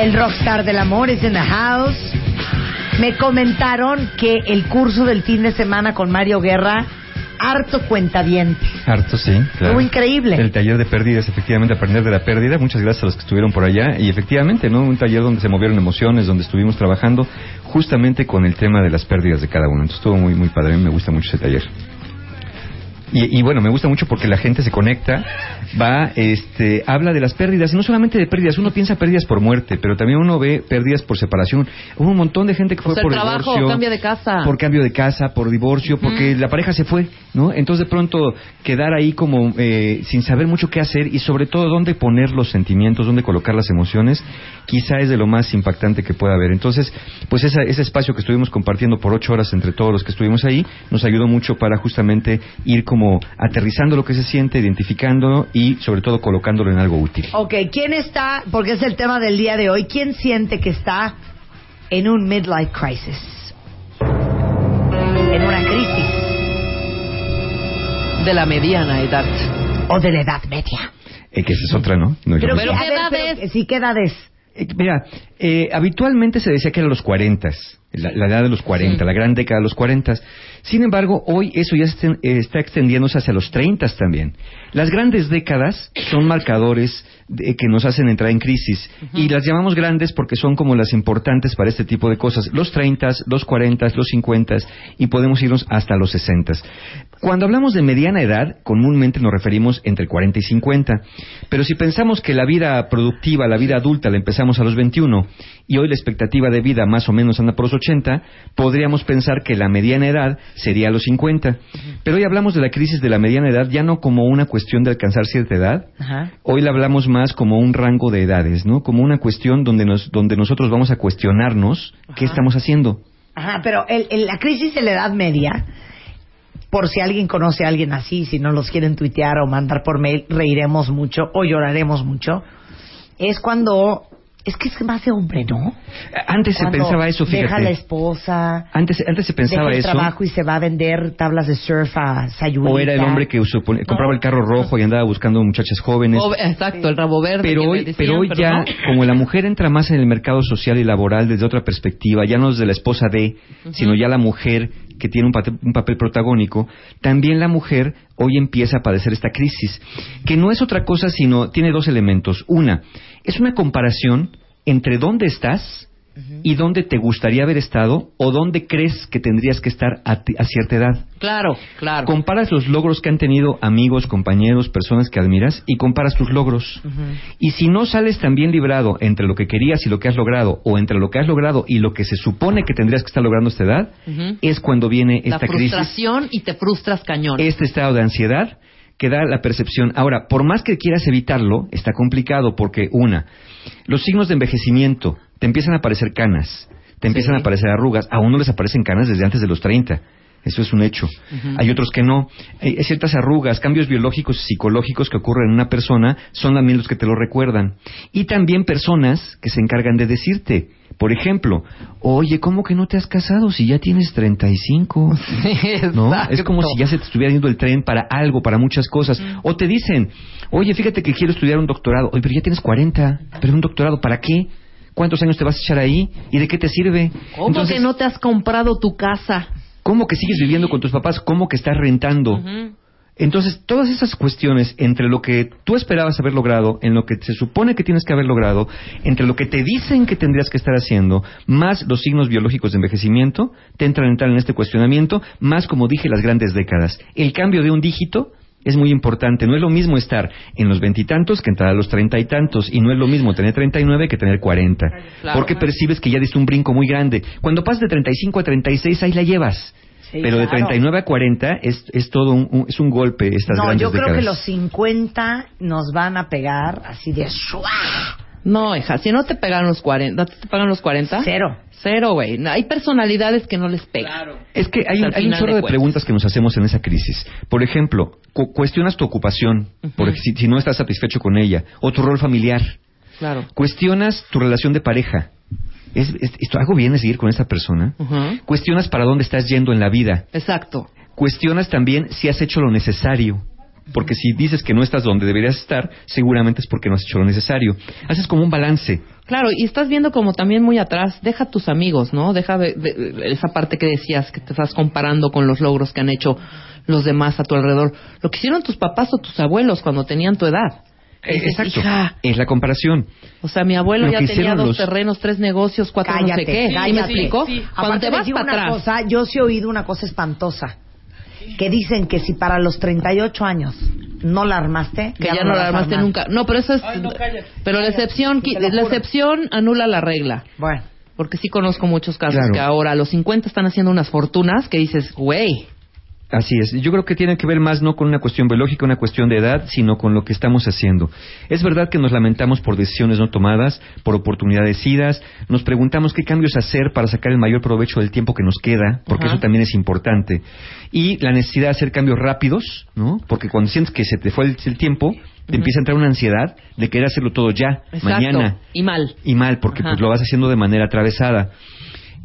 El rockstar del amor es in the house. Me comentaron que el curso del fin de semana con Mario Guerra, harto cuentaviente. Harto, sí. Claro. Muy increíble. El taller de pérdidas, efectivamente, aprender de la pérdida. Muchas gracias a los que estuvieron por allá. Y efectivamente, ¿no? Un taller donde se movieron emociones, donde estuvimos trabajando justamente con el tema de las pérdidas de cada uno. Entonces estuvo muy, muy padre. A mí me gusta mucho ese taller. Y, y, bueno, me gusta mucho porque la gente se conecta, va, este, habla de las pérdidas, y no solamente de pérdidas, uno piensa pérdidas por muerte, pero también uno ve pérdidas por separación. Hubo un montón de gente que fue o sea, por trabajo, divorcio, cambio de casa. por cambio de casa, por divorcio, porque la pareja se fue, ¿no? Entonces de pronto quedar ahí como eh, sin saber mucho qué hacer y sobre todo dónde poner los sentimientos, dónde colocar las emociones, quizá es de lo más impactante que pueda haber. Entonces, pues esa, ese espacio que estuvimos compartiendo por ocho horas entre todos los que estuvimos ahí nos ayudó mucho para justamente ir como aterrizando lo que se siente, identificándolo y sobre todo colocándolo en algo útil. Ok, ¿quién está, porque es el tema del día de hoy, quién siente que está en un midlife crisis? En una crisis. De la mediana edad. O de la edad media. Eh, que esa es otra, ¿no? no Pero, Pero a ¿qué ver, edad pero, es? Sí, ¿qué edad es? Eh, mira, eh, habitualmente se decía que era los 40, la, la edad de los 40, Sí. la gran década de los 40. Sin embargo, hoy eso ya eh, está extendiéndose hacia los 30 también. Las grandes décadas son marcadores de- que nos hacen entrar en crisis y las llamamos grandes porque son como las importantes para este tipo de cosas. Los 30, los 40, los 50 y podemos irnos hasta los 60. Cuando hablamos de mediana edad, comúnmente nos referimos entre 40 y 50. Pero si pensamos que la vida productiva, la vida adulta, la empezamos a los 21 y hoy la expectativa de vida más o menos anda por los 80, podríamos pensar que la mediana edad sería a los 50. Pero hoy hablamos de la crisis de la mediana edad ya no como una cuestión de alcanzar cierta edad, Ajá. Hoy la hablamos más como un rango de edades, ¿no? Como una cuestión donde, nos, donde nosotros vamos a cuestionarnos qué estamos haciendo. Ajá, pero el, el- la crisis de la edad media, por si alguien conoce a alguien así, si no los quieren tuitear o mandar por mail, reiremos mucho o lloraremos mucho, es cuando... Es que es más de hombre, ¿no? Antes se Cuando pensaba eso, fíjate. Deja a la esposa, Antes, antes se pensaba deja el eso. trabajo y se va a vender tablas de surf a Sayulita. O era el hombre que supone- compraba el carro rojo y andaba buscando muchachas jóvenes. O- exacto, el rabo verde. Pero hoy, decían, pero hoy pero ya, no. como la mujer entra más en el mercado social y laboral desde otra perspectiva, ya no desde la esposa de, sino ya la mujer que tiene un, papel protagónico, también la mujer hoy empieza a padecer esta crisis, que no es otra cosa sino, tiene dos elementos. Una, es una comparación entre dónde estás y dónde te gustaría haber estado o dónde crees que tendrías que estar a, cierta edad. Claro, claro. Comparas los logros que han tenido amigos, compañeros, personas que admiras y comparas tus logros. Y si no sales tan bien librado entre lo que querías y lo que has logrado, o entre lo que has logrado y lo que se supone que tendrías que estar logrando a esta edad, es cuando viene La esta crisis, frustración y te frustras cañón. este estado de ansiedad que da la percepción. Ahora, por más que quieras evitarlo, está complicado porque, una, los signos de envejecimiento, te empiezan a aparecer canas, te empiezan Sí. a aparecer arrugas, a uno les aparecen canas desde antes de los 30. Eso es un hecho. Hay otros que no. Hay hay ciertas arrugas, cambios biológicos y psicológicos que ocurren en una persona son también los que te lo recuerdan. Y también personas que se encargan de decirte, por ejemplo, oye, ¿cómo que no te has casado si ya tienes 35? ¿no? Es como si ya se te estuviera yendo el tren para algo, para muchas cosas. O te dicen, oye, fíjate que quiero estudiar un doctorado. Oye, pero ya tienes 40, pero un doctorado, ¿para qué? ¿Cuántos años te vas a echar ahí? ¿Y de qué te sirve? ¿Cómo Entonces, que no te has comprado tu casa? ¿Cómo que sigues viviendo con tus papás? ¿Cómo que estás rentando? Entonces, todas esas cuestiones entre lo que tú esperabas haber logrado, en lo que se supone que tienes que haber logrado, entre lo que te dicen que tendrías que estar haciendo, más los signos biológicos de envejecimiento, te entran a entrar en este cuestionamiento, más como dije, las grandes décadas. El cambio de un dígito es muy importante. No es lo mismo estar en los veintitantos que entrar a los treinta y tantos. Y no es lo mismo tener treinta y nueve que tener cuarenta. Claro. Porque percibes que ya diste un brinco muy grande. Cuando pasas de treinta y cinco a treinta y seis, ahí la llevas. Sí, pero de claro. 39 a 40 es, es todo un, un- es un golpe estas No, grandes yo creo décadas. que los 50 nos van a pegar así de ¡shua! No, hija, si no te pegan los 40, ¿te pegan los 40? Cero. Cero, güey. No, Hay personalidades que no les pegan. Es que hay, un- hay un final chorro de preguntas que nos hacemos en esa crisis. Por ejemplo, cu- cuestionas tu ocupación, porque si, si no estás satisfecho con ella, o tu rol familiar. Claro. Cuestionas tu relación de pareja. ¿Es, es- esto, ¿Hago bien de seguir con esa persona? Cuestionas para dónde estás yendo en la vida. Exacto. Cuestionas también si has hecho lo necesario. Porque si dices que no estás donde deberías estar, seguramente es porque no has hecho lo necesario. Haces como un balance. Claro, y estás viendo como también muy atrás, deja a tus amigos, ¿no? Deja de- de- esa parte que decías, que te estás comparando con los logros que han hecho los demás a tu alrededor. Lo que hicieron tus papás o tus abuelos cuando tenían tu edad. Dices, Exacto. "Hija, Es la comparación. o sea, mi abuelo Lo ya tenía dos los- terrenos, tres negocios, cuatro no Cállate, sé qué. ¿Sí cállate. me explico? Sí. Cuando Aparte te vas para atrás. cosa, yo sí he oído una cosa espantosa. Que dicen que si para los 38 años no la armaste, que ya, no la armaste armar. nunca. No, pero eso es. pero la excepción, la excepción anula la regla. Bueno, Porque sí conozco muchos casos Claro. que ahora a los 50 están haciendo unas fortunas que dices, güey, Así es. Yo creo que tiene que ver más no con una cuestión biológica, una cuestión de edad, sino con lo que estamos haciendo. Es verdad que nos lamentamos por decisiones no tomadas, por oportunidades idas, nos preguntamos qué cambios hacer para sacar el mayor provecho del tiempo que nos queda, porque Ajá. eso también es importante. Y la necesidad de hacer cambios rápidos, ¿no? Porque cuando sientes que se te fue el, el tiempo, te empieza a entrar una ansiedad de querer hacerlo todo ya, exacto. mañana Y mal. y mal porque pues, lo vas haciendo de manera atravesada.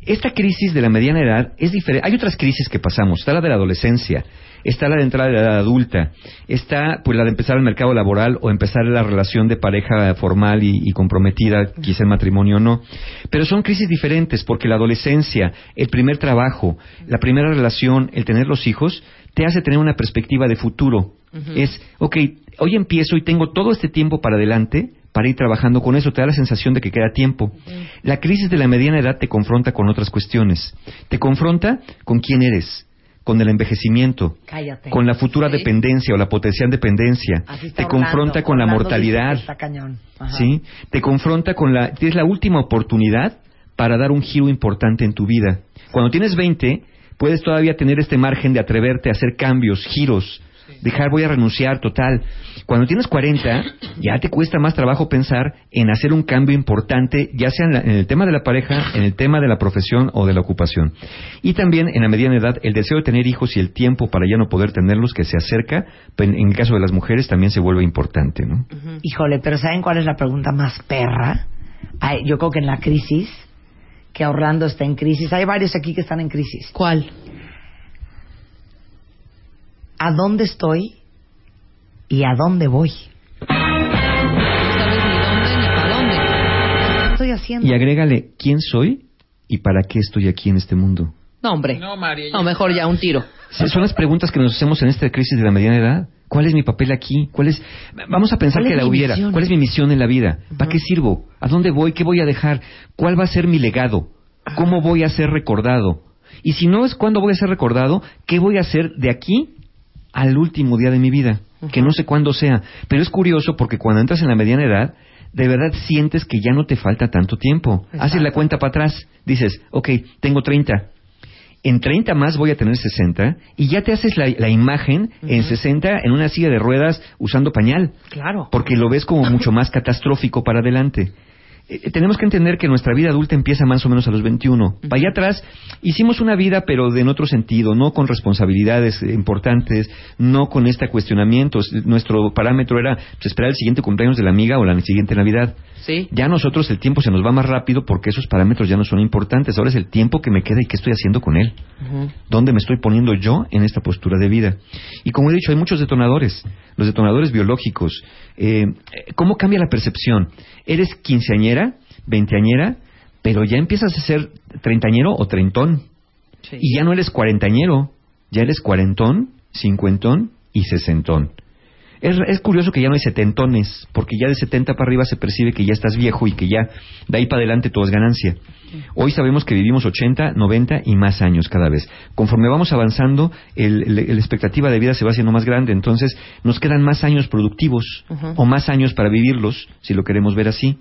Esta crisis de la mediana edad es diferente. Hay otras crisis que pasamos. Está la de la adolescencia, está la de entrada de la edad adulta, está pues la de empezar el mercado laboral o empezar la relación de pareja formal y, y comprometida, quizá el matrimonio o no. Pero son crisis diferentes porque la adolescencia, el primer trabajo, la primera relación, el tener los hijos, te hace tener una perspectiva de futuro. Es, ok, hoy empiezo y tengo todo este tiempo para adelante para ir trabajando con eso, te da la sensación de que queda tiempo. La crisis de la mediana edad te confronta con otras cuestiones. Te confronta con quién eres, con el envejecimiento, cállate. con la futura Sí. dependencia o la potencial dependencia. Te Orlando. confronta con la Orlando mortalidad. ¿sí? Te confronta con la... Es la última oportunidad para dar un giro importante en tu vida. Cuando tienes 20, puedes todavía tener este margen de atreverte a hacer cambios, giros, dejar voy a renunciar total. Cuando tienes 40, ya te cuesta más trabajo pensar en hacer un cambio importante, ya sea en, la- en el tema de la pareja, en el tema de la profesión o de la ocupación. Y también en la mediana edad, el deseo de tener hijos y el tiempo para ya no poder tenerlos que se acerca, pues, en el caso de las mujeres también se vuelve importante, ¿no? Híjole, pero ¿saben cuál es la pregunta más perra? Ay, yo creo que en la crisis, que Orlando está en crisis, hay varios aquí que están en crisis. ¿Cuál? ¿A dónde estoy y a dónde voy? No sabes ni dónde ni para dónde. ¿Qué estoy haciendo? Y agrégale quién soy y para qué estoy aquí en este mundo. No, hombre. No, María. No, mejor ya un tiro. Sí, Son las preguntas que nos hacemos en esta crisis de la mediana edad. ¿Cuál es mi papel aquí? ¿Cuál es? Vamos a pensar ¿Cuál que la hubiera. misión? ¿Cuál es mi misión en la vida? ¿Para qué sirvo? ¿A dónde voy? ¿Qué voy a dejar? ¿Cuál va a ser mi legado? ¿Cómo voy a ser recordado? Y si no es cuándo voy a ser recordado, ¿qué voy a hacer de aquí al último día de mi vida? Que no sé cuándo sea. Pero es curioso porque cuando entras en la mediana edad, de verdad sientes que ya no te falta tanto tiempo. Haces la cuenta para atrás. Dices, ok, tengo 30 en 30 más voy a tener 60 y ya te haces la, la imagen en 60 en una silla de ruedas usando pañal, Claro. porque lo ves como mucho más catastrófico para adelante. Eh, tenemos que entender que nuestra vida adulta empieza más o menos a los 21. Para allá atrás hicimos una vida, pero de en otro sentido, no con responsabilidades eh, importantes, no con este cuestionamiento. Nuestro parámetro era pues, esperar el siguiente cumpleaños de la amiga o la siguiente Navidad. Sí. Ya nosotros el tiempo se nos va más rápido porque esos parámetros ya no son importantes. Ahora es el tiempo que me queda y qué estoy haciendo con él. Ujú. ¿Dónde me estoy poniendo yo en esta postura de vida? Y como he dicho, hay muchos detonadores, los detonadores biológicos. Eh, ¿Cómo cambia la percepción? ¿Eres quinceañera, veinteañera, pero ya empiezas a ser treintañero o treintón? Sí. Y ya no eres cuarentañero, ya eres cuarentón, cincuentón y sesentón. Es, es curioso que ya no hay setentones, porque ya de 70 para arriba se percibe que ya estás viejo y que ya de ahí para adelante todo es ganancia. Hoy sabemos que vivimos 80, 90 y más años cada vez. Conforme vamos avanzando, la expectativa de vida se va haciendo más grande, entonces nos quedan más años productivos o más años para vivirlos, si lo queremos ver así.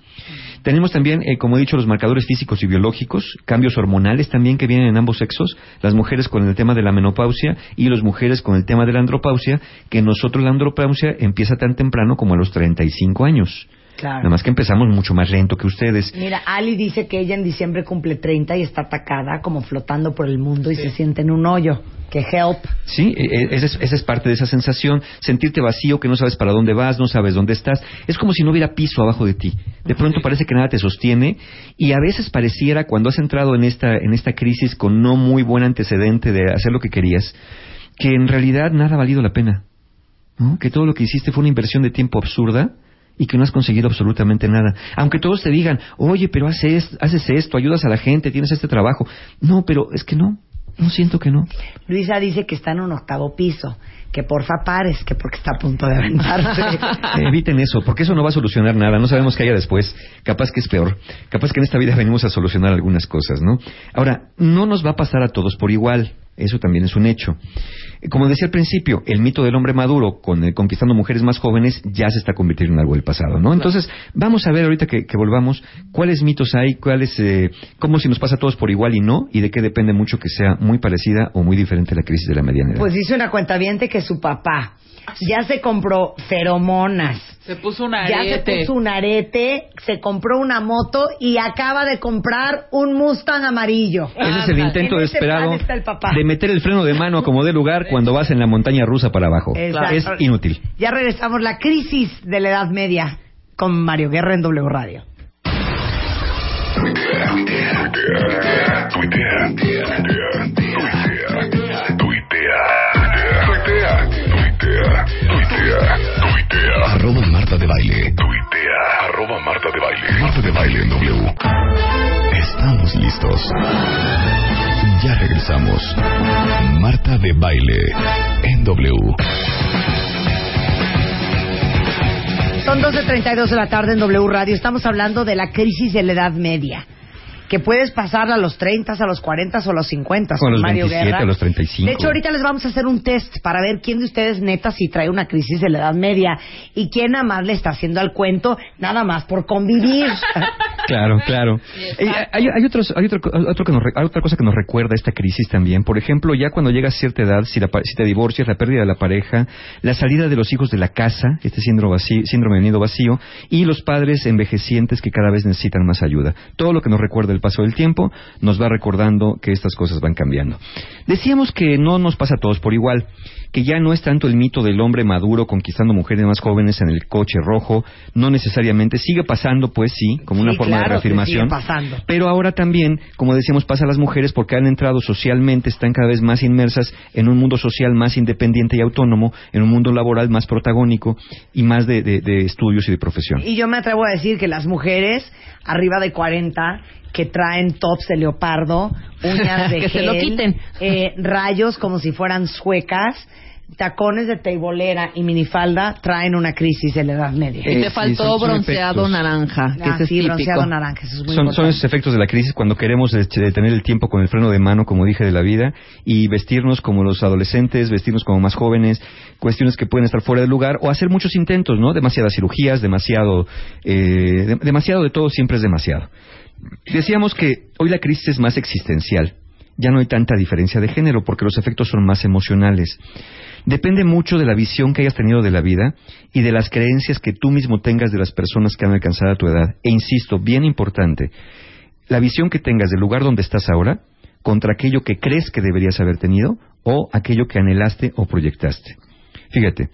Tenemos también, eh, como he dicho, los marcadores físicos y biológicos, cambios hormonales también que vienen en ambos sexos, las mujeres con el tema de la menopausia y las mujeres con el tema de la andropausia, que nosotros la andropausia empieza tan temprano como a los 35 años. Claro. Nada más que empezamos mucho más lento que ustedes. Mira, Ali dice que ella en diciembre cumple 30 y está atacada, como flotando por el mundo y se siente en un hoyo. Que help. Sí, e- e- esa es, esa es parte de esa sensación, sentirte vacío, que no sabes para dónde vas, no sabes dónde estás. Es como si no hubiera piso abajo de ti. De pronto parece que nada te sostiene y a veces pareciera cuando has entrado en esta, en esta crisis con no muy buen antecedente de hacer lo que querías, que en realidad nada ha valido la pena. ¿no? Que todo lo que hiciste fue una inversión de tiempo absurda y que no has conseguido absolutamente nada. Aunque todos te digan, oye, pero haces, haces esto, ayudas a la gente, tienes este trabajo. No, pero es que no, no siento que no. Luisa dice que está en un octavo piso, que porfa pares, que porque está a punto de aventarse. Eviten eso, porque eso no va a solucionar nada. No sabemos qué haya después. Capaz que es peor. Capaz que en esta vida venimos a solucionar algunas cosas, ¿no? Ahora, no nos va a pasar a todos por igual. Eso también es un hecho. Eh, Como decía al principio, el mito del hombre maduro con el conquistando mujeres más jóvenes ya se está convirtiendo en algo del pasado, ¿no? Entonces, vamos a ver ahorita que, que volvamos cuáles mitos hay, cuáles, eh, cómo si nos pasa a todos por igual y no, y de qué depende mucho que sea muy parecida o muy diferente la crisis de la mediana edad. Pues dice una cuentaviente que su papá ya se compró feromonas, se puso un arete. Ya se puso un arete, se compró una moto y acaba de comprar un Mustang amarillo. Ese es el intento en desesperado de meter el freno de mano como de lugar cuando vas en la montaña rusa para abajo. Es inútil. Ya regresamos la crisis de la Edad Media con Mario Guerra en W Radio. Tuitea, tuitea, tuitea, tuitea, tuitea, tuitea, tuitea, Marta de Baile. Tuitea, arroba Marta de Baile. Marta de Baile en W. Estamos listos. Ya regresamos. Marta de Baile en W. Son 12.32 de la tarde en W Radio. Estamos hablando de la crisis de la Edad Media. Que puedes pasar a los 30, a los 40 o a los 50. O a con los Mario 27, Guerra. a los 35. De hecho, ahorita les vamos a hacer un test para ver quién de ustedes neta si trae una crisis de la Edad Media y quién nada más le está haciendo al cuento nada más por convivir. Claro, claro. Eh, hay, hay otros, hay, otro, otro que nos re- hay otra cosa que nos recuerda esta crisis también. Por ejemplo, ya cuando llegas a cierta edad, si, la pa- si te divorcias, la pérdida de la pareja, la salida de los hijos de la casa, este síndrome, vacío, síndrome de nido vacío, y los padres envejecientes que cada vez necesitan más ayuda. Todo lo que nos recuerda el paso del tiempo nos va recordando que estas cosas van cambiando. Decíamos que no nos pasa a todos por igual, que ya no es tanto el mito del hombre maduro conquistando mujeres más jóvenes en el coche rojo, no necesariamente, sigue pasando pues sí, como una Sí, forma claro de que reafirmación. sigue pasando. Pero ahora también, como decíamos, pasa a las mujeres porque han entrado socialmente, están cada vez más inmersas en un mundo social más independiente y autónomo, en un mundo laboral más protagónico y más de, de- de estudios y de profesión. Y yo me atrevo a decir que las mujeres arriba de 40 que traen tops de leopardo, uñas de Que se gel, lo quiten. eh, rayos como si fueran suecas, tacones de teibolera y minifalda traen una crisis de la Edad Media. Y te Eh, sí, faltó son- son bronceado efectos. naranja, que Ah, ese es sí, típico. bronceado naranja, eso es muy Son, son esos efectos de la crisis cuando queremos este, detener el tiempo con el freno de mano, como dije, de la vida y vestirnos como los adolescentes, vestirnos como más jóvenes, cuestiones que pueden estar fuera de lugar o hacer muchos intentos, ¿no? Demasiadas cirugías, demasiado, eh, de- demasiado de todo siempre es demasiado. Decíamos que hoy la crisis es más existencial. Ya no hay tanta diferencia de género porque los efectos son más emocionales. Depende mucho de la visión que hayas tenido de la vida y de las creencias que tú mismo tengas de las personas que han alcanzado tu edad. E insisto, bien importante, la visión que tengas del lugar donde estás ahora contra aquello que crees que deberías haber tenido o aquello que anhelaste o proyectaste. Fíjate,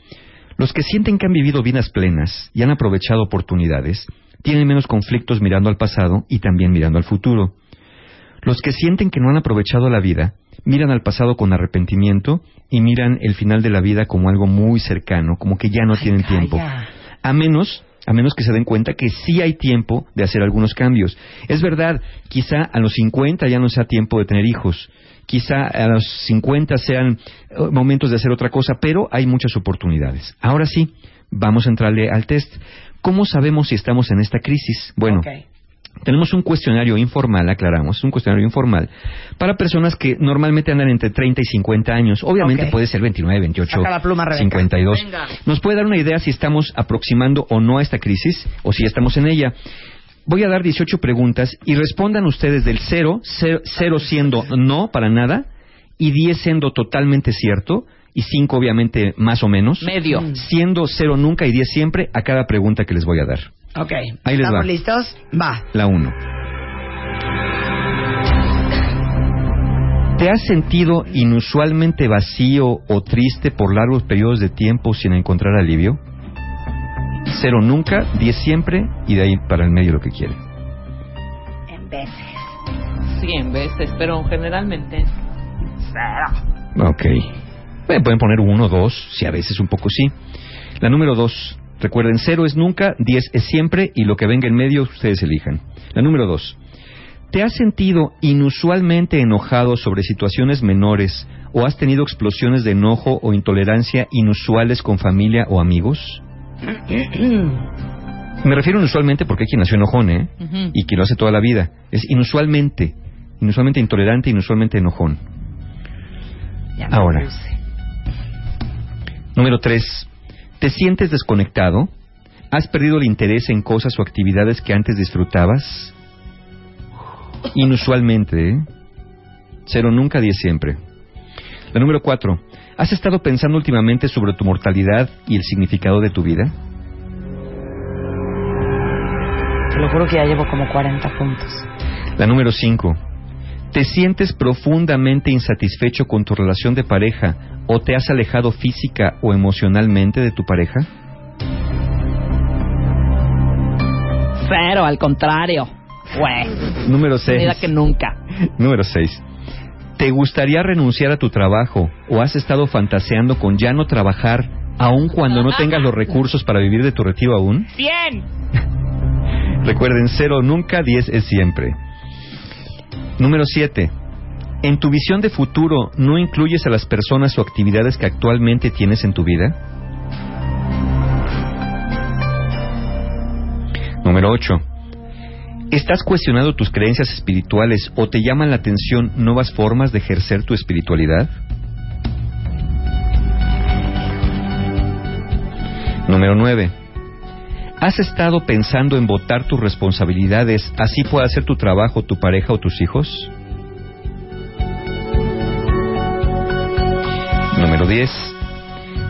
los que sienten que han vivido vidas plenas y han aprovechado oportunidades tienen menos conflictos mirando al pasado y también mirando al futuro. Los que sienten que no han aprovechado la vida miran al pasado con arrepentimiento y miran el final de la vida como algo muy cercano, como que ya no Ay, tienen calla. tiempo. A menos, a menos que se den cuenta que sí hay tiempo de hacer algunos cambios. Es verdad, quizá a los 50 ya no sea tiempo de tener hijos. Quizá a los 50 sean eh, momentos de hacer otra cosa, pero hay muchas oportunidades. Ahora sí, vamos a entrarle al test. ¿Cómo sabemos si estamos en esta crisis? Bueno. Tenemos un cuestionario informal, aclaramos, un cuestionario informal para personas que normalmente andan entre 30 y 50 años. Obviamente puede ser 29, 28, Saca la pluma, Rebeca. 52. Venga. Nos puede dar una idea si estamos aproximando o no a esta crisis o si ya estamos en ella. Voy a dar 18 preguntas y respondan ustedes del 0, 0 siendo no para nada y 10 siendo totalmente cierto y 5 obviamente más o menos. Medio. Siendo 0 nunca y 10 siempre a cada pregunta que les voy a dar. Ok. Ahí les ¿Estamos va. listos? Va. La 1. ¿Te has sentido inusualmente vacío o triste por largos periodos de tiempo sin encontrar alivio? Cero nunca, diez siempre y de ahí para el medio lo que quiere. En veces. Cien veces, pero generalmente. Ok. Pueden poner uno, dos, si a veces un poco sí. La número dos. Recuerden, cero es nunca, diez es siempre y lo que venga en medio ustedes elijan. La número dos. ¿Te has sentido inusualmente enojado sobre situaciones menores o has tenido explosiones de enojo o intolerancia inusuales con familia o amigos? Me refiero inusualmente porque hay quien nació enojón, ¿eh? Y quien lo hace toda la vida. Es inusualmente, inusualmente intolerante, inusualmente enojón. Ahora. puse. Número 3. ¿Te sientes desconectado? ¿Has perdido el interés en cosas o actividades que antes disfrutabas? Inusualmente, ¿eh? Cero nunca, diez siempre. La número 4. ¿Has estado pensando últimamente sobre tu mortalidad y el significado de tu vida? Te lo juro que ya llevo como 40 puntos. La número 5. ¿Te sientes profundamente insatisfecho con tu relación de pareja o te has alejado física o emocionalmente de tu pareja? Cero, al contrario. Fue. Número 6. Mira que nunca. Número 6. ¿Te gustaría renunciar a tu trabajo o has estado fantaseando con ya no trabajar aun cuando no tengas los recursos para vivir de tu retiro aún? ¡Cien! Recuerden, cero nunca, 10 es siempre. Número 7. ¿En tu visión de futuro no incluyes a las personas o actividades que actualmente tienes en tu vida? Número 8. ¿Estás cuestionando tus creencias espirituales o te llaman la atención nuevas formas de ejercer tu espiritualidad? Número 9. ¿Has estado pensando en votar tus responsabilidades, así pueda ser tu trabajo, tu pareja o tus hijos? Número 10.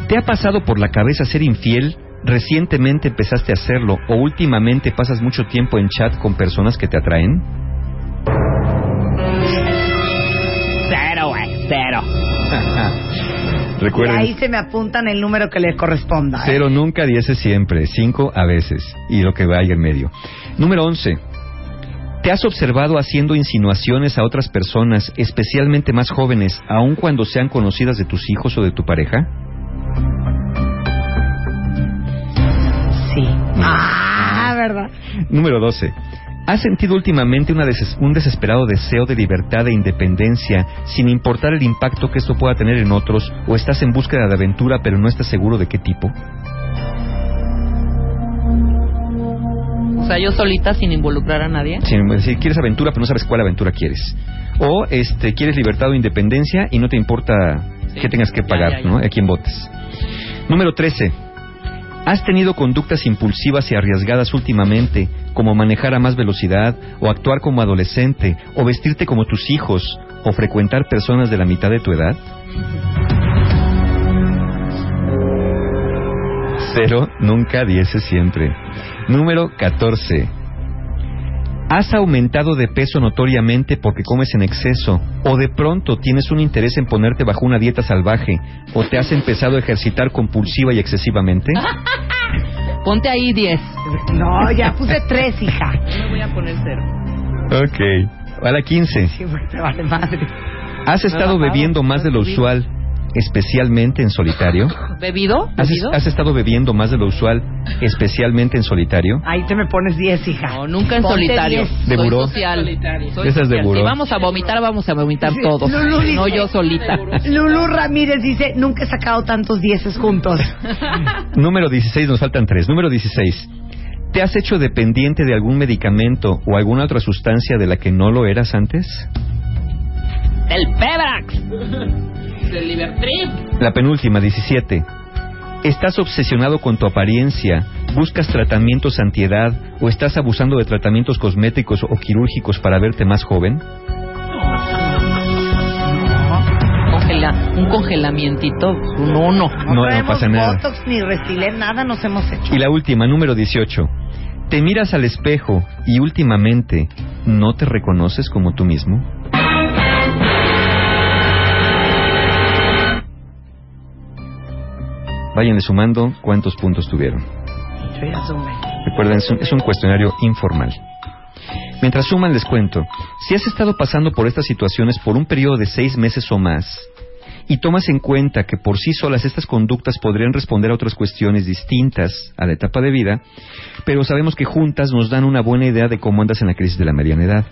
¿Te ha pasado por la cabeza ser infiel? ¿Recientemente empezaste a hacerlo o últimamente pasas mucho tiempo en chat con personas que te atraen? Cero, güey. Cero. Y ahí se me apuntan el número que les corresponda. ¿eh? Cero nunca, diez es siempre, cinco a veces, y lo que vaya en medio. Número 11. ¿Te has observado haciendo insinuaciones a otras personas, especialmente más jóvenes, aun cuando sean conocidas de tus hijos o de tu pareja? Sí. Ah, ¿verdad? Número 12. ¿Has sentido últimamente una deses- un desesperado deseo de libertad e independencia sin importar el impacto que esto pueda tener en otros o estás en búsqueda de aventura pero no estás seguro de qué tipo? O sea, yo solita sin involucrar a nadie. Sin decir, quieres aventura pero no sabes cuál aventura quieres. O este quieres libertad o independencia y no te importa Sí. que tengas que Ya, pagar, ya, ya. ¿no? A quién votes. Número 13. ¿Has tenido conductas impulsivas y arriesgadas últimamente, como manejar a más velocidad, o actuar como adolescente, o vestirte como tus hijos, o frecuentar personas de la mitad de tu edad? Cero, nunca, diez es siempre. Número 14. ¿Has aumentado de peso notoriamente porque comes en exceso? ¿O de pronto tienes un interés en ponerte bajo una dieta salvaje? ¿O te has empezado a ejercitar compulsiva y excesivamente? Ponte ahí 10. No, ya puse tres, hija. Yo me voy a poner cero. Ok. A la 15. Sí, porque te vale madre. ¿Has estado bebiendo más de lo usual, especialmente en solitario? ¿Bebido? ¿Has, ¿Bebido? has estado bebiendo más de lo usual, especialmente en solitario? Ahí te me pones diez, hija. No, nunca en Ponte solitario. diez. ¿De Soy buró? social. Soy Esas de buró. Si vamos a vomitar, vamos a vomitar todos. Lulu dice- No yo solita. Lulu Ramírez dice, nunca he sacado tantos dieces juntos. Número 16, nos faltan tres. Número 16. ¿Te has hecho dependiente de algún medicamento o alguna otra sustancia de la que no lo eras antes? Del Pebrax. Libertrip. La penúltima, 17. ¿Estás obsesionado con tu apariencia? ¿Buscas tratamientos antiedad o estás abusando de tratamientos cosméticos o quirúrgicos para verte más joven? Congela, un congelamientito, un uno. No, no traemos pasa nada. Botox ni Restylane, nada nos hemos hecho. Y la última, número 18. ¿Te miras al espejo y últimamente no te reconoces como tú mismo? Vayan sumando cuántos puntos tuvieron. Recuerden, es un, es un cuestionario informal. Mientras suman, les cuento. Si has estado pasando por estas situaciones por un periodo de seis meses o más, y tomas en cuenta que por sí solas estas conductas podrían responder a otras cuestiones distintas a la etapa de vida, pero sabemos que juntas nos dan una buena idea de cómo andas en la crisis de la mediana edad.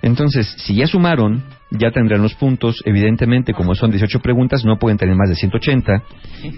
Entonces, si ya sumaron, ya tendrán los puntos. Evidentemente, como son 18 preguntas, no pueden tener más de 180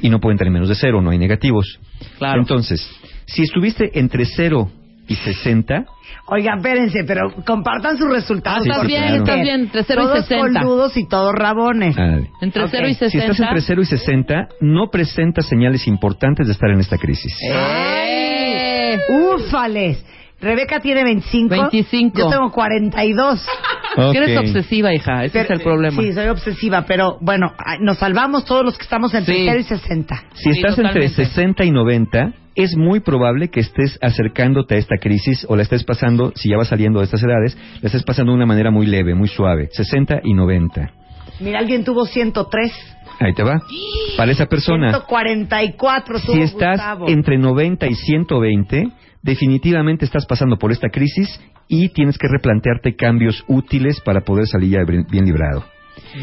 y no pueden tener menos de cero, no hay negativos. Claro. Entonces, si estuviste entre 0 y 60, Oigan, espérense, pero compartan sus resultados. Ah, sí, estás sí, bien, claro. estás bien, entre 0 y todos 60. coludos y todos rabones. ah, Entre Ok. 0 y si 60. estás entre 0 y 60, no presentas señales importantes de estar en esta crisis. ¡Eh! Ufales. Rebeca tiene 25. 25. Yo tengo 42. Ok. Eres obsesiva, hija, ese es Pero- el problema. Sí, soy obsesiva, pero bueno, ay, nos salvamos todos los que estamos entre Sí. 0 y 60. Si Sí, estás entre totalmente. 60 y 90, es muy probable que estés acercándote a esta crisis o la estés pasando, si ya vas saliendo de estas edades, la estés pasando de una manera muy leve, muy suave. 60 y 90. Mira, alguien tuvo 103. Ahí te va. Para esa persona, 144 tuvo si estás Gustavo. entre 90 y 120, definitivamente estás pasando por esta crisis y tienes que replantearte cambios útiles para poder salir ya bien librado.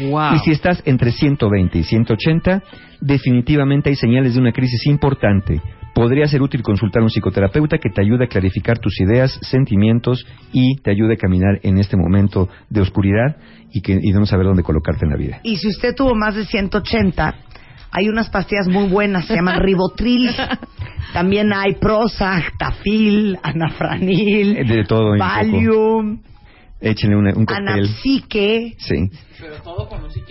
Wow. Y si estás entre 120 y 180, definitivamente hay señales de una crisis importante. Podría ser útil consultar a un psicoterapeuta que te ayude a clarificar tus ideas, sentimientos y te ayude a caminar en este momento de oscuridad y que y de no saber dónde colocarte en la vida. Y si usted tuvo más de 180, hay unas pastillas muy buenas, se llaman Ribotril. También hay Prozac, Tafil, Anafranil, Eh, De todo un. Valium, Échenle una- un cóctel. Anapsique, Sí.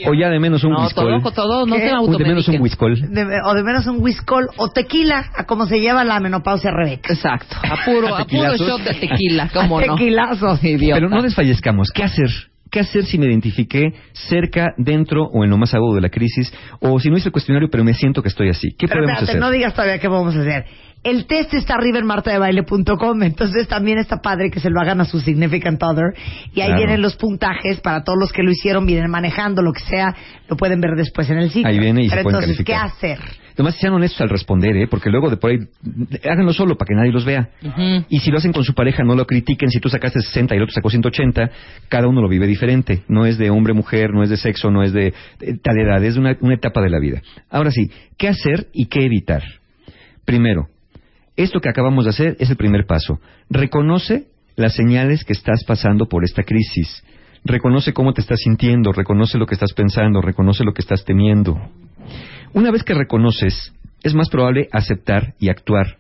O ya de menos un No, whiskol. todo, todo, no se Un- de menos un whiskol. de- o de menos un whiskol, o tequila, a como se lleva la menopausia Rebeca. Exacto. A puro, a puro shot de tequila, ¿cómo A no? tequilazos. Idiota. Pero no desfallezcamos. ¿Qué hacer? ¿Qué hacer si me identifiqué cerca, dentro o en lo más agudo de la crisis? O si no hice el cuestionario, pero me siento que estoy así. ¿Qué Pero podemos espérate, hacer? no digas todavía qué vamos a hacer. El test está arriba en martadebaile.com, entonces también está padre que se lo hagan a su significant other. Y ahí Claro. vienen los puntajes para todos los que lo hicieron, vienen manejando, lo que sea, lo pueden ver después en el sitio. Ahí viene y se Pero pueden entonces, ¿qué calificar. hacer? Además, sean honestos al responder, ¿eh? Porque luego de por ahí, háganlo solo para que nadie los vea. Y si lo hacen con su pareja, no lo critiquen. Si tú sacaste 60 y el otro sacó 180, cada uno lo vive diferente. No es de hombre, mujer, no es de sexo, no es de, de tal edad, es de una, una etapa de la vida. Ahora sí, ¿qué hacer y qué evitar? Primero, esto que acabamos de hacer es el primer paso. Reconoce las señales que estás pasando por esta crisis. Reconoce cómo te estás sintiendo, reconoce lo que estás pensando, reconoce lo que estás temiendo. Una vez que reconoces, es más probable aceptar y actuar.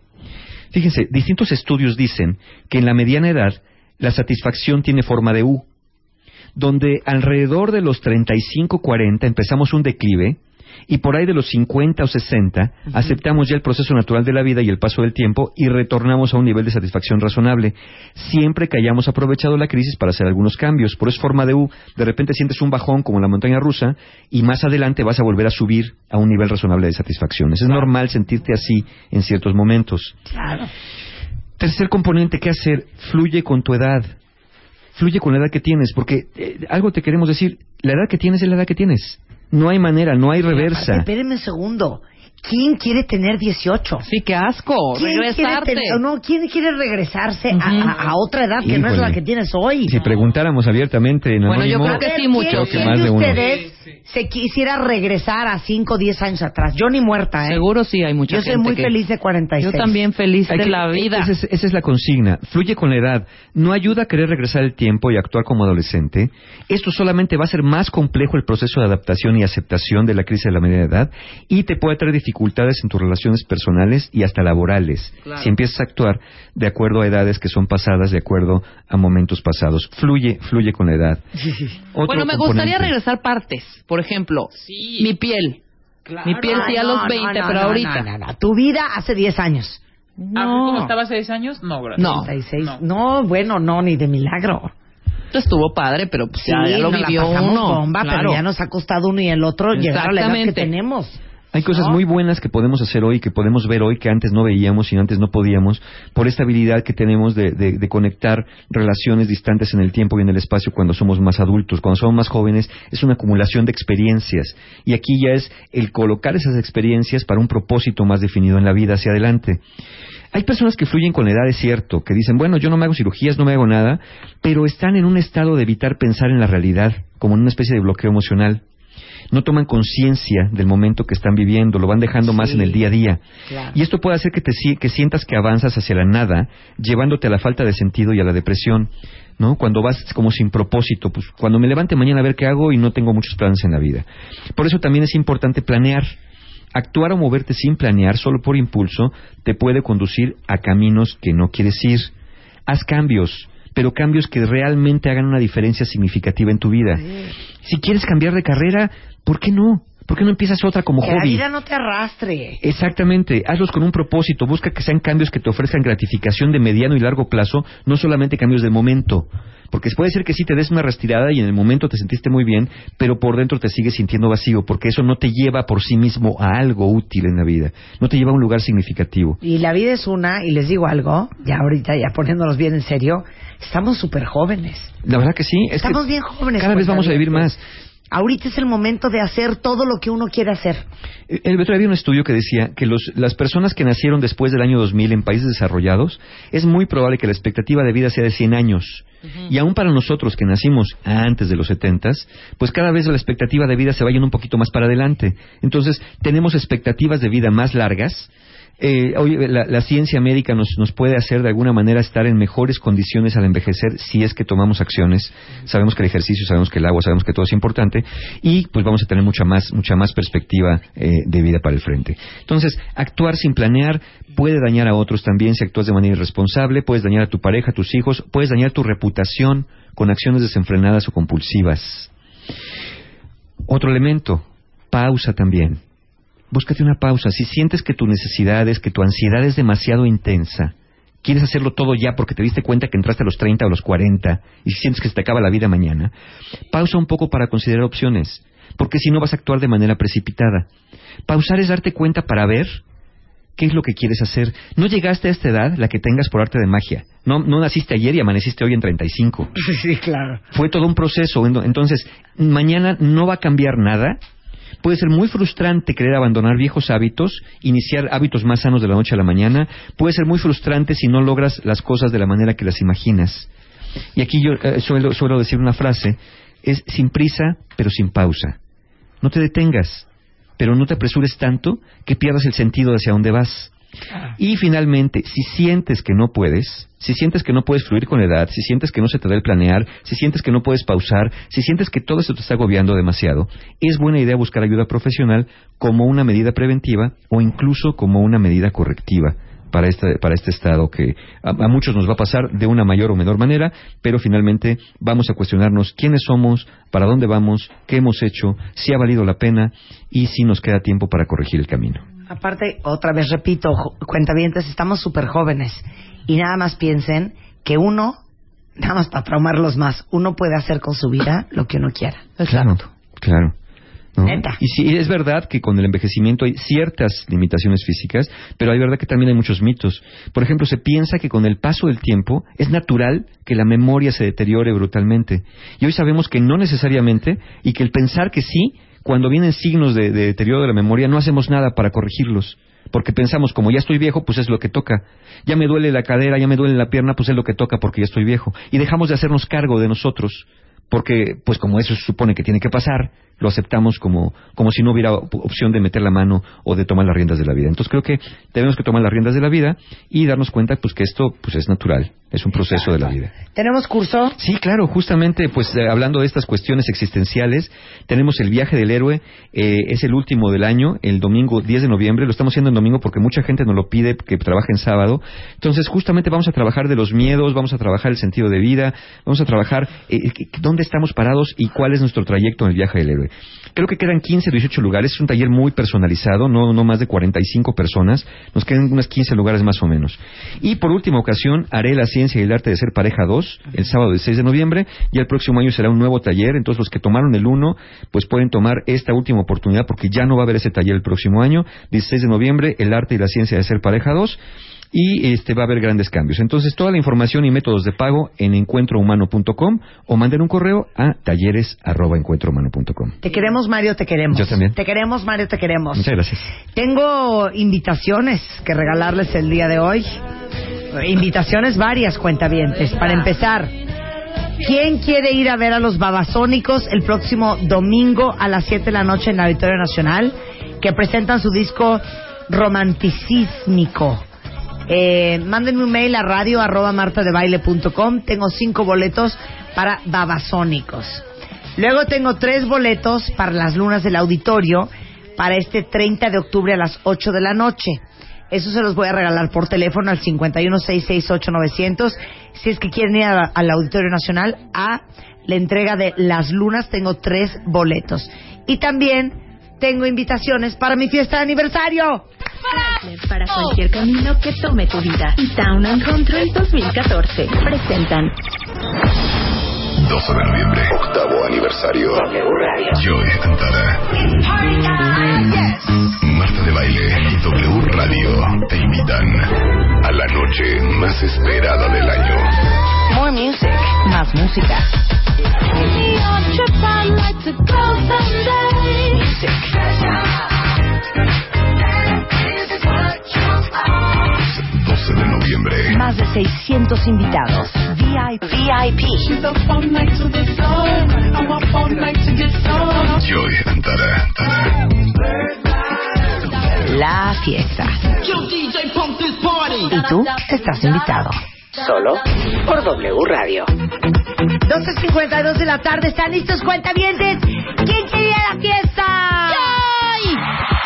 Fíjense, distintos estudios dicen que en la mediana edad la satisfacción tiene forma de U, donde alrededor de los 35-40 empezamos un declive y por ahí de los 50 o 60 aceptamos ya el proceso natural de la vida y el paso del tiempo y retornamos a un nivel de satisfacción razonable, siempre que hayamos aprovechado la crisis para hacer algunos cambios. Por eso es forma de U, de repente sientes un bajón como en la montaña rusa y más adelante vas a volver a subir a un nivel razonable de satisfacciones. Es normal sentirte así en ciertos momentos. Claro. Tercer componente, ¿qué hacer? Fluye con tu edad. Fluye con la edad que tienes, porque eh, algo te queremos decir, la edad que tienes es la edad que tienes. No hay manera, no hay reversa. Espérenme un segundo. ¿Quién quiere tener 18? Sí, qué asco. ¿Quién quiere, Regresarte. tener- no, ¿quién quiere regresarse a- Ujú. a, a otra edad que no es Híjole. la que tienes hoy? Si preguntáramos abiertamente en Bueno, yo anónimo, creo que sí, mucho. ¿quién- Creo que quién más de de uno. ustedes se quisiera regresar a 5 o 10 años atrás. Yo ni muerta, ¿eh? Seguro sí hay mucha Yo gente soy muy que- feliz de 46. Yo también feliz Hay de que- la vida. Esa es, esa es la consigna. Fluye con la edad. No ayuda a querer regresar el tiempo y actuar como adolescente. Esto solamente va a hacer más complejo el proceso de adaptación y aceptación de la crisis de la media edad y te puede traer dificultades en tus relaciones personales y hasta laborales. Claro. Si empiezas a actuar de acuerdo a edades que son pasadas, de acuerdo a momentos pasados. Fluye, fluye con la edad. Otro bueno, me componente. gustaría regresar partes. Por ejemplo, mi piel. Mi piel sí a los no, 20, no, pero no, ahorita. No, no, no. Tu vida hace 10 años. ¿Ah, ¿Cómo estaba hace 10 años? No, gracias. No. 36. No. No. bueno, no, ni de milagro. Estuvo padre, pero pues ya, ya lo la vivió pasamos uno. bomba, claro. pero ya nos ha costado uno y el otro llegar a la edad que tenemos. Hay cosas muy buenas que podemos hacer hoy, que podemos ver hoy, que antes no veíamos y antes no podíamos, por esta habilidad que tenemos de, de- de conectar relaciones distantes en el tiempo y en el espacio cuando somos más adultos. Cuando somos más jóvenes es una acumulación de experiencias. Y aquí ya es el colocar esas experiencias para un propósito más definido en la vida hacia adelante. Hay personas que fluyen con la edad, es cierto, que dicen, bueno, yo no me hago cirugías, no me hago nada, pero están en un estado de evitar pensar en la realidad, como en una especie de bloqueo emocional no toman conciencia del momento que están viviendo, lo van dejando más en el día a día. Claro. Y esto puede hacer que, te, que sientas que avanzas hacia la nada, llevándote a la falta de sentido y a la depresión, ¿no? Cuando vas como sin propósito, pues cuando me levante mañana a ver qué hago y no tengo muchos planes en la vida. Por eso también es importante planear. Actuar o moverte sin planear, solo por impulso, te puede conducir a caminos que no quieres ir. Haz cambios, pero cambios que realmente hagan una diferencia significativa en tu vida. Si quieres cambiar de carrera, ¿por qué no? ¿Por qué no empiezas otra como Que la vida no te arrastre. Exactamente, hazlos con un propósito, busca que sean cambios que te ofrezcan gratificación de mediano y largo plazo, no solamente cambios de momento. Porque puede ser que sí te des una retirada y en el momento te sentiste muy bien, pero por dentro te sigues sintiendo vacío, porque eso no te lleva por sí mismo a algo útil en la vida, no te lleva a un lugar significativo. Y la vida es una, y les digo algo, ya ahorita, ya poniéndonos bien en serio, estamos súper jóvenes. La verdad que sí, es Estamos que bien jóvenes. cada vez vamos a vivir cuentavientes. más. Ahorita es el momento de hacer todo lo que uno quiere hacer. El otro había un estudio que decía que los- las personas que nacieron después del año 2000 en países desarrollados, es muy probable que la expectativa de vida sea de 100 años. Y aún para nosotros que nacimos antes de los 70, pues cada vez la expectativa de vida se va yendo un poquito más para adelante. Entonces, tenemos expectativas de vida más largas. Eh, la, la ciencia médica nos, nos puede hacer de alguna manera estar en mejores condiciones al envejecer si es que tomamos acciones. Sabemos que el ejercicio, sabemos que el agua, sabemos que todo es importante y pues vamos a tener mucha más, mucha más perspectiva eh, de vida para el frente. Entonces, actuar sin planear puede dañar a otros también si actúas de manera irresponsable, puedes dañar a tu pareja, a tus hijos, puedes dañar tu reputación con acciones desenfrenadas o compulsivas. Otro elemento, pausa también. Búscate una pausa. Si sientes que tu necesidad es, que tu ansiedad es demasiado intensa, quieres hacerlo todo ya porque te diste cuenta que entraste a los 30 o los 40 y sientes que se te acaba la vida mañana, pausa un poco para considerar opciones, porque si no vas a actuar de manera precipitada. Pausar es darte cuenta para ver qué es lo que quieres hacer. No llegaste a esta edad, la que tengas por arte de magia. No, no naciste ayer y amaneciste hoy en 35 Sí, claro. fue todo un proceso. Ento- Entonces, mañana no va a cambiar nada. Puede ser muy frustrante querer abandonar viejos hábitos, iniciar hábitos más sanos de la noche a la mañana. Puede ser muy frustrante si no logras las cosas de la manera que las imaginas. Y aquí yo eh, suelo, suelo decir una frase, es sin prisa, pero sin pausa. No te detengas, pero no te apresures tanto que pierdas el sentido hacia dónde vas. Y finalmente, si sientes que no puedes, si sientes que no puedes fluir con la edad, si sientes que no se te da el planear, si sientes que no puedes pausar, si sientes que todo esto te está agobiando demasiado, es buena idea buscar ayuda profesional como una medida preventiva o incluso como una medida correctiva para este, para este estado que a muchos nos va a pasar de una mayor o menor manera, pero finalmente vamos a cuestionarnos quiénes somos, para dónde vamos, qué hemos hecho, si ha valido la pena y si nos queda tiempo para corregir el camino. Aparte, otra vez repito, cuentavientes, estamos súper jóvenes. Y nada más piensen que uno, nada más para traumarlos más, uno puede hacer con su vida lo que uno quiera. Claro, claro. ¿no? Neta. Y sí, es verdad que con el envejecimiento hay ciertas limitaciones físicas, pero hay verdad que también hay muchos mitos. Por ejemplo, se piensa que con el paso del tiempo es natural que la memoria se deteriore brutalmente. Y hoy sabemos que no necesariamente y que el pensar que sí, cuando vienen signos de, de deterioro de la memoria, no hacemos nada para corregirlos. Porque pensamos, como ya estoy viejo, pues es lo que toca. Ya me duele la cadera, ya me duele la pierna, pues es lo que toca porque ya estoy viejo. Y dejamos de hacernos cargo de nosotros porque pues como eso se supone que tiene que pasar, lo aceptamos como, como si no hubiera opción de meter la mano o de tomar las riendas de la vida. Entonces creo que tenemos que tomar las riendas de la vida y darnos cuenta pues que esto pues es natural, es un proceso de la vida. ¿Tenemos curso? Sí, claro, justamente pues eh, hablando de estas cuestiones existenciales, tenemos el viaje del héroe, eh, es el último del año, el domingo 10 de noviembre, lo estamos haciendo en domingo porque mucha gente nos lo pide que trabaje en sábado. Entonces justamente vamos a trabajar de los miedos, vamos a trabajar el sentido de vida, vamos a trabajar eh, dónde estamos parados y cuál es nuestro trayecto en el viaje del héroe. Creo que quedan 15 o 18 lugares. Es un taller muy personalizado, no, no más de 45 personas. Nos quedan unas 15 lugares más o menos. Y por última ocasión, haré la ciencia y el arte de ser pareja 2 el sábado del 6 de noviembre. Y el próximo año será un nuevo taller. Entonces, los que tomaron el 1, pues pueden tomar esta última oportunidad porque ya no va a haber ese taller el próximo año. 16 de noviembre, el arte y la ciencia de ser pareja 2 y este va a haber grandes cambios. Entonces, toda la información y métodos de pago en encuentrohumano.com o manden un correo a talleres@encuentrohumano.com. Te queremos, Mario, te queremos. Yo también. Te queremos, Mario, te queremos. Muchas gracias. Tengo invitaciones que regalarles el día de hoy. Invitaciones varias, cuentavientes. Para empezar, ¿quién quiere ir a ver a los babasónicos el próximo domingo a las 7 de la noche en la Auditorio Nacional? Que presentan su disco Romanticísmico. Eh, mándenme un mail a radio arroba martadebaile.com. Tengo cinco boletos para babasónicos. Luego tengo tres boletos para las lunas del auditorio para este 30 de octubre a las 8 de la noche. Eso se los voy a regalar por teléfono al 516689000. Si es que quieren ir al Auditorio Nacional a la entrega de las lunas, tengo tres boletos. Y también tengo invitaciones para mi fiesta de aniversario. Para cualquier camino que tome tu vida. Y Town and Country 2014 presentan 12 de noviembre, octavo aniversario. Joy Antara. Marta de Baile y W Radio te invitan a la noche más esperada del año. More music, más música. 12 noviembre. Más de 600 invitados. VIP. VIP. Joy Antara. La fiesta. Y tú estás invitado. Solo por W Radio. 12.52 de la tarde. ¿Están listos, cuentavientes? ¿Quién quería la fiesta? ¡Joy!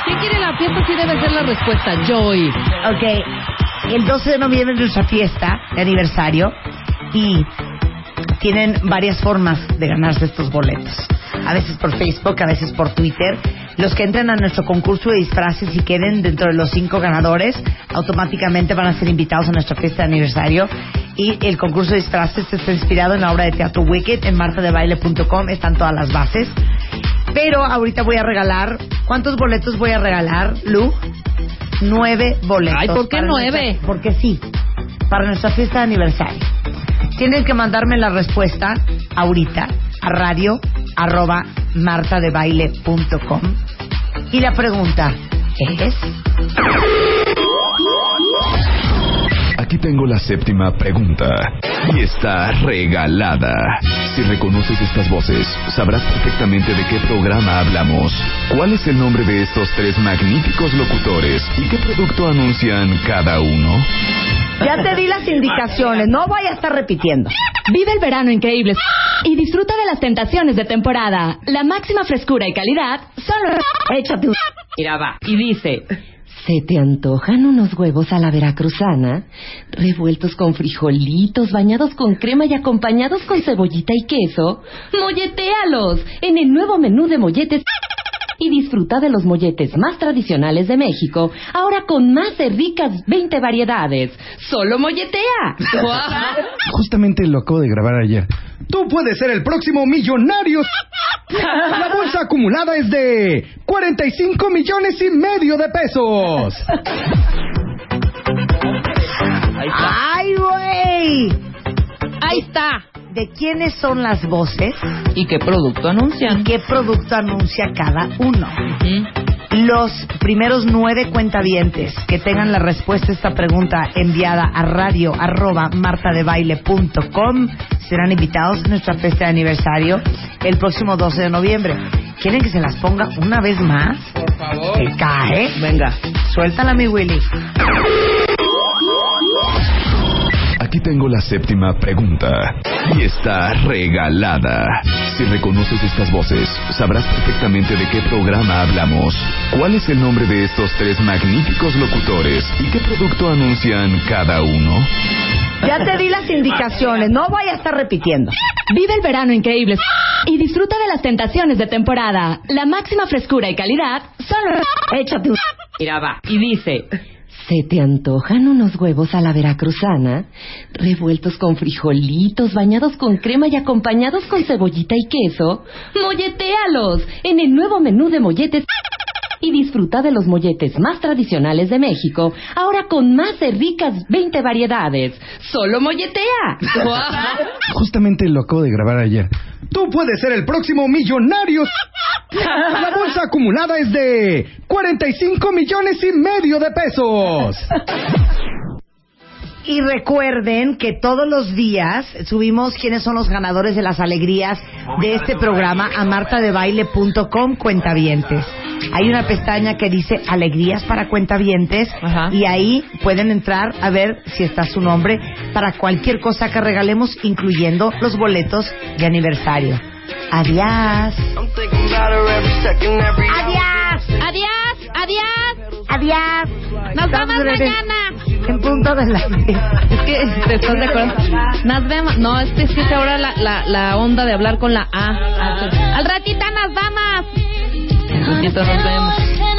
¿Quién quiere la fiesta? Sí debe ser la respuesta. Joy. Ok, el 12 de noviembre es nuestra fiesta de aniversario y tienen varias formas de ganarse estos boletos. A veces por Facebook, a veces por Twitter. Los que entren a nuestro concurso de disfraces y queden dentro de los cinco ganadores, automáticamente van a ser invitados a nuestra fiesta de aniversario. Y el concurso de disfraces está inspirado en la obra de teatro Wicked en martadebaile.com. Están todas las bases. Pero ahorita voy a regalar. ¿Cuántos boletos voy a regalar, Lu? Nueve boletos. Ay, ¿por qué nueve? nuestra- porque sí, para nuestra fiesta de aniversario. Tienen que mandarme la respuesta ahorita a radio arroba martadebaile.com y la pregunta es Aquí tengo la séptima pregunta y está regalada. Si reconoces estas voces, sabrás perfectamente de qué programa hablamos. ¿Cuál es el nombre de estos tres magníficos locutores y qué producto anuncian cada uno? ya te di las indicaciones, no voy a estar repitiendo. Vive el verano increíble y disfruta de las tentaciones de temporada. La máxima frescura y calidad solo échate un... Mira, va. Y dice... ¿Se te antojan unos huevos a la veracruzana? Revueltos con frijolitos, bañados con crema y acompañados con cebollita y queso. ¡Molletéalos! En el nuevo menú de molletes. Y disfruta de los molletes más tradicionales de México, ahora con más de ricas 20 variedades. ¡Solo molletea! Justamente lo acabo de grabar ayer. Tú puedes ser el próximo millonario. La bolsa acumulada es de 45 millones y medio de pesos. ¡Ay, güey! Ahí está. ¿De quiénes son las voces ¿Y qué producto anuncian? y qué producto anuncia cada uno? Los primeros nueve cuentavientes que tengan la respuesta a esta pregunta enviada a radio arroba martadebaile.com serán invitados a nuestra fiesta de aniversario el próximo 12 de noviembre. ¿Quieren que se las ponga una vez más? Por favor. Que cae. Venga. Suéltala, mi Willy. Tengo la séptima pregunta. Y está regalada. Si reconoces estas voces, sabrás perfectamente de qué programa hablamos. ¿Cuál es el nombre de estos tres magníficos locutores y qué producto anuncian cada uno? Ya te di las indicaciones, no vaya a estar repitiendo. Vive el verano increíble y disfruta de las tentaciones de temporada. La máxima frescura y calidad solo... Échate un... Mira, va. Y dice... ¿Se te antojan unos huevos a la veracruzana? Revueltos con frijolitos, bañados con crema y acompañados con cebollita y queso. ¡Molletéalos! En el nuevo menú de molletes. Y disfruta de los molletes más tradicionales de México, ahora con más de ricas 20 variedades. ¡Solo molletea! Justamente lo acabo de grabar ayer. Tú puedes ser el próximo millonario. La bolsa acumulada es de 45 millones y medio de pesos. Y recuerden que todos los días subimos quiénes son los ganadores de las alegrías de este programa a martadebaile.com cuentavientes. Hay una pestaña que dice alegrías para cuentavientes Ajá. y ahí pueden entrar a ver si está su nombre para cualquier cosa que regalemos, incluyendo los boletos de aniversario. Adiós. Adiós. ¡Adiós! ¡Adiós! Adiós. ¡Nos Estamos vemos mañana! En punto de la Es que te estás de acuerdo. Nos vemos. No, es que es ahora la, la, la onda de hablar con la A. Al ratito nos vamos. Ratito nos vemos.